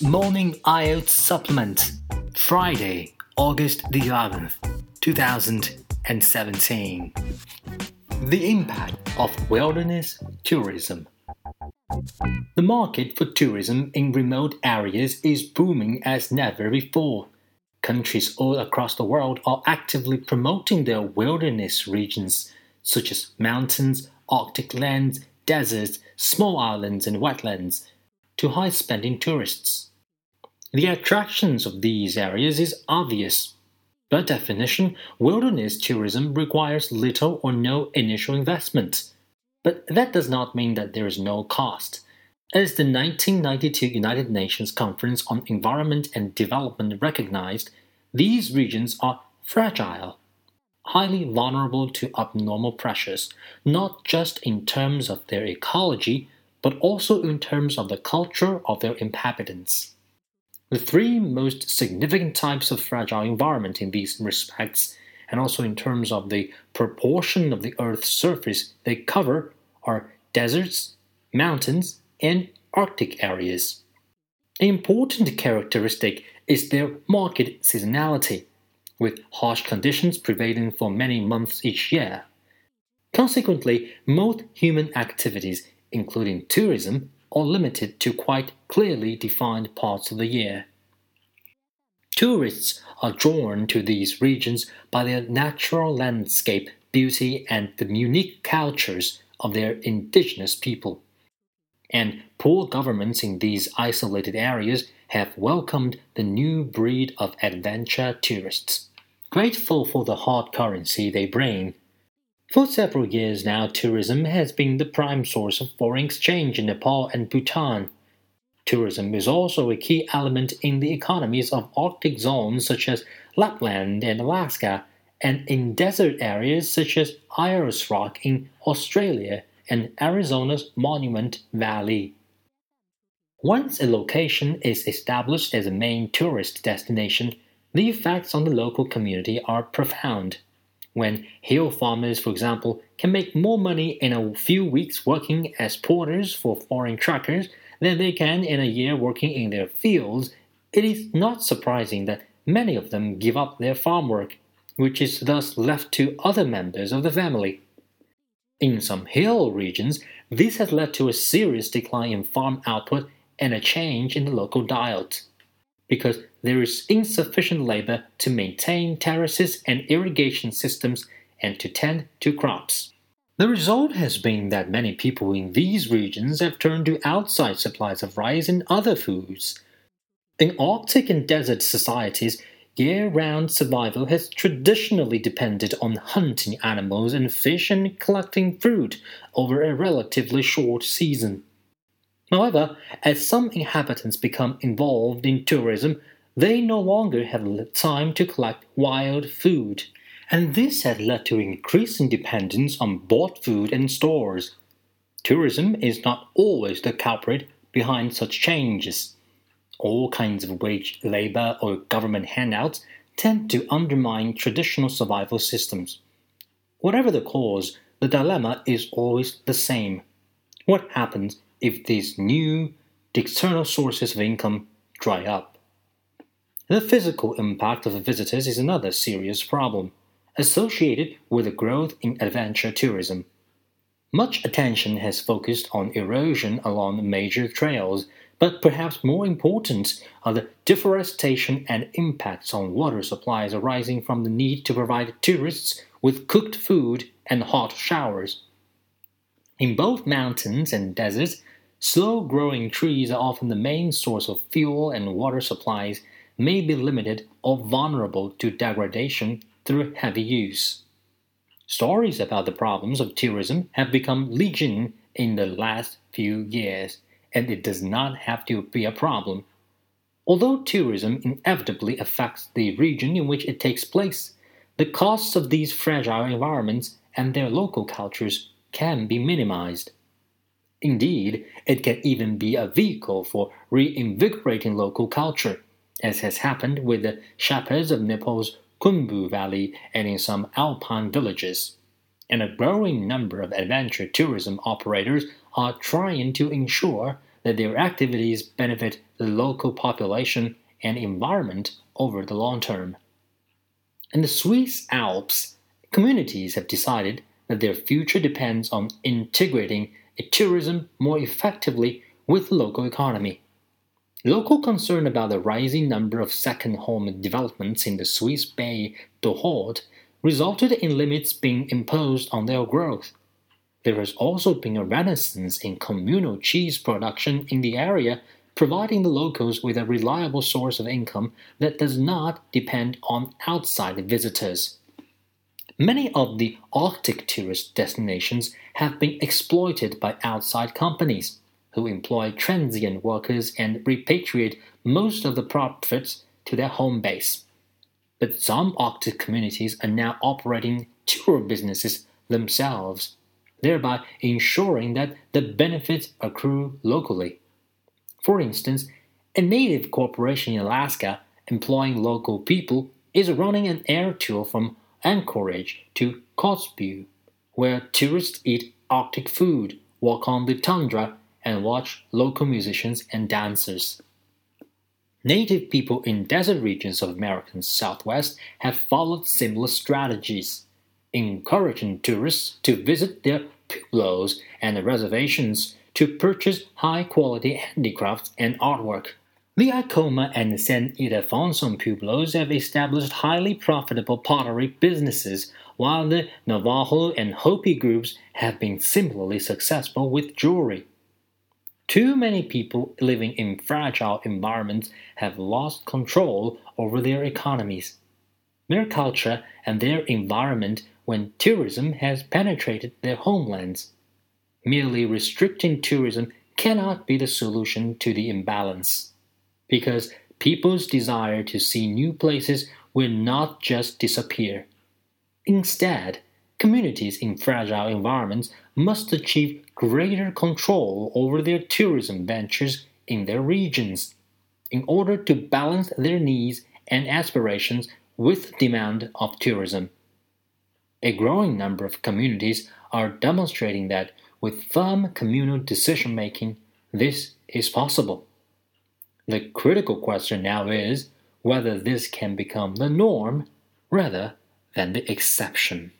Morning IELTS Supplement, Friday, August the 11th, 2017. The impact of wilderness tourism. The market for tourism in remote areas is booming as never before. Countries all across the world are actively promoting their wilderness regions, such as mountains, Arctic lands, deserts, small islands, and wetlands, to high spending tourists. The attractions of these areas is obvious. By definition, wilderness tourism requires little or no initial investment. But that does not mean that there is no cost. As the 1992 United Nations Conference on Environment and Development recognized, these regions are fragile, highly vulnerable to abnormal pressures, not just in terms of their ecology, but also in terms of the culture of their inhabitants. The three most significant types of fragile environment in these respects and also in terms of the proportion of the Earth's surface they cover, are deserts, mountains, and Arctic areas. An important characteristic is their marked seasonality, with harsh conditions prevailing for many months each year. Consequently, most human activities, including tourism, are limited to quite clearly defined parts of the year. Tourists are drawn to these regions by their natural landscape beauty and the unique cultures of their indigenous people. And poor governments in these isolated areas have welcomed the new breed of adventure tourists, grateful for the hard currency they bring. For several years now, tourism has been the prime source of foreign exchange in Nepal and Bhutan. Tourism is also a key element in the economies of Arctic zones such as Lapland and Alaska, and in desert areas such as Ayers Rock in Australia and Arizona's Monument Valley. Once a location is established as a main tourist destination, the effects on the local community are profound. When hill farmers, for example, can make more money in a few weeks working as porters for foreign truckers than they can in a year working in their fields, it is not surprising that many of them give up their farm work, which is thus left to other members of the family. In some hill regions, this has led to a serious decline in farm output and a change in the local diet, because there is insufficient labor to maintain terraces and irrigation systems and to tend to crops. The result has been that many people in these regions have turned to outside supplies of rice and other foods. In Arctic and desert societies, year round survival has traditionally depended on hunting animals and fish and collecting fruit over a relatively short season. However, as some inhabitants become involved in tourism, they no longer have time to collect wild food and this has led to increasing dependence on bought food and stores. Tourism is not always the culprit behind such changes. All kinds of wage labor or government handouts tend to undermine traditional survival systems. Whatever the cause, the dilemma is always the same. What happens if these new, external sources of income dry up? The physical impact of the visitors is another serious problem associated with the growth in adventure tourism. Much attention has focused on erosion along major trails, but perhaps more important are the deforestation and impacts on water supplies arising from the need to provide tourists with cooked food and hot showers. In both mountains and deserts, slow growing trees are often the main source of fuel and water supplies may be limited or vulnerable to degradation through heavy use. Stories about the problems of tourism have become legion in the last few years, and it does not have to be a problem. Although tourism inevitably affects the region in which it takes place, the costs of these fragile environments and their local cultures can be minimized. Indeed, it can even be a vehicle for reinvigorating local culture, as has happened with the shepherds of Nepal's Khumbu Valley and in some alpine villages. And a growing number of adventure tourism operators are trying to ensure that their activities benefit the local population and environment over the long term. In the Swiss Alps, communities have decided that their future depends on integrating tourism more effectively with the local economy. Local concern about the rising number of second home developments in the Swiss Pays d'Enhaut resulted in limits being imposed on their growth. There has also been a renaissance in communal cheese production in the area, providing the locals with a reliable source of income that does not depend on outside visitors. Many of the Arctic tourist destinations have been exploited by outside companies, who employ transient workers and repatriate most of the profits to their home base. But some Arctic communities are now operating tour businesses themselves thereby ensuring that the benefits accrue locally. For instance, a native corporation in Alaska employing local people is running an air tour from Anchorage to Kotzebue, where tourists eat Arctic food, walk on the tundra, and watch local musicians and dancers. Native people in desert regions of American Southwest have followed similar strategies encouraging tourists to visit their pueblos and reservations to purchase high quality handicrafts and artwork. The Acoma and San Ildefonso pueblos have established highly profitable pottery businesses, while the Navajo and Hopi groups have been similarly successful with jewelry. Too many people living in fragile environments have lost control over their economies. Their culture and their environment when tourism has penetrated their homelands. Merely restricting tourism cannot be the solution to the imbalance, because people's desire to see new places will not just disappear. Instead, communities in fragile environments must achieve greater control over their tourism ventures in their regions in order to balance their needs and aspirations with demand of tourism. A growing number of communities are demonstrating that with firm communal decision making, this is possible. The critical question now is whether this can become the norm rather than the exception.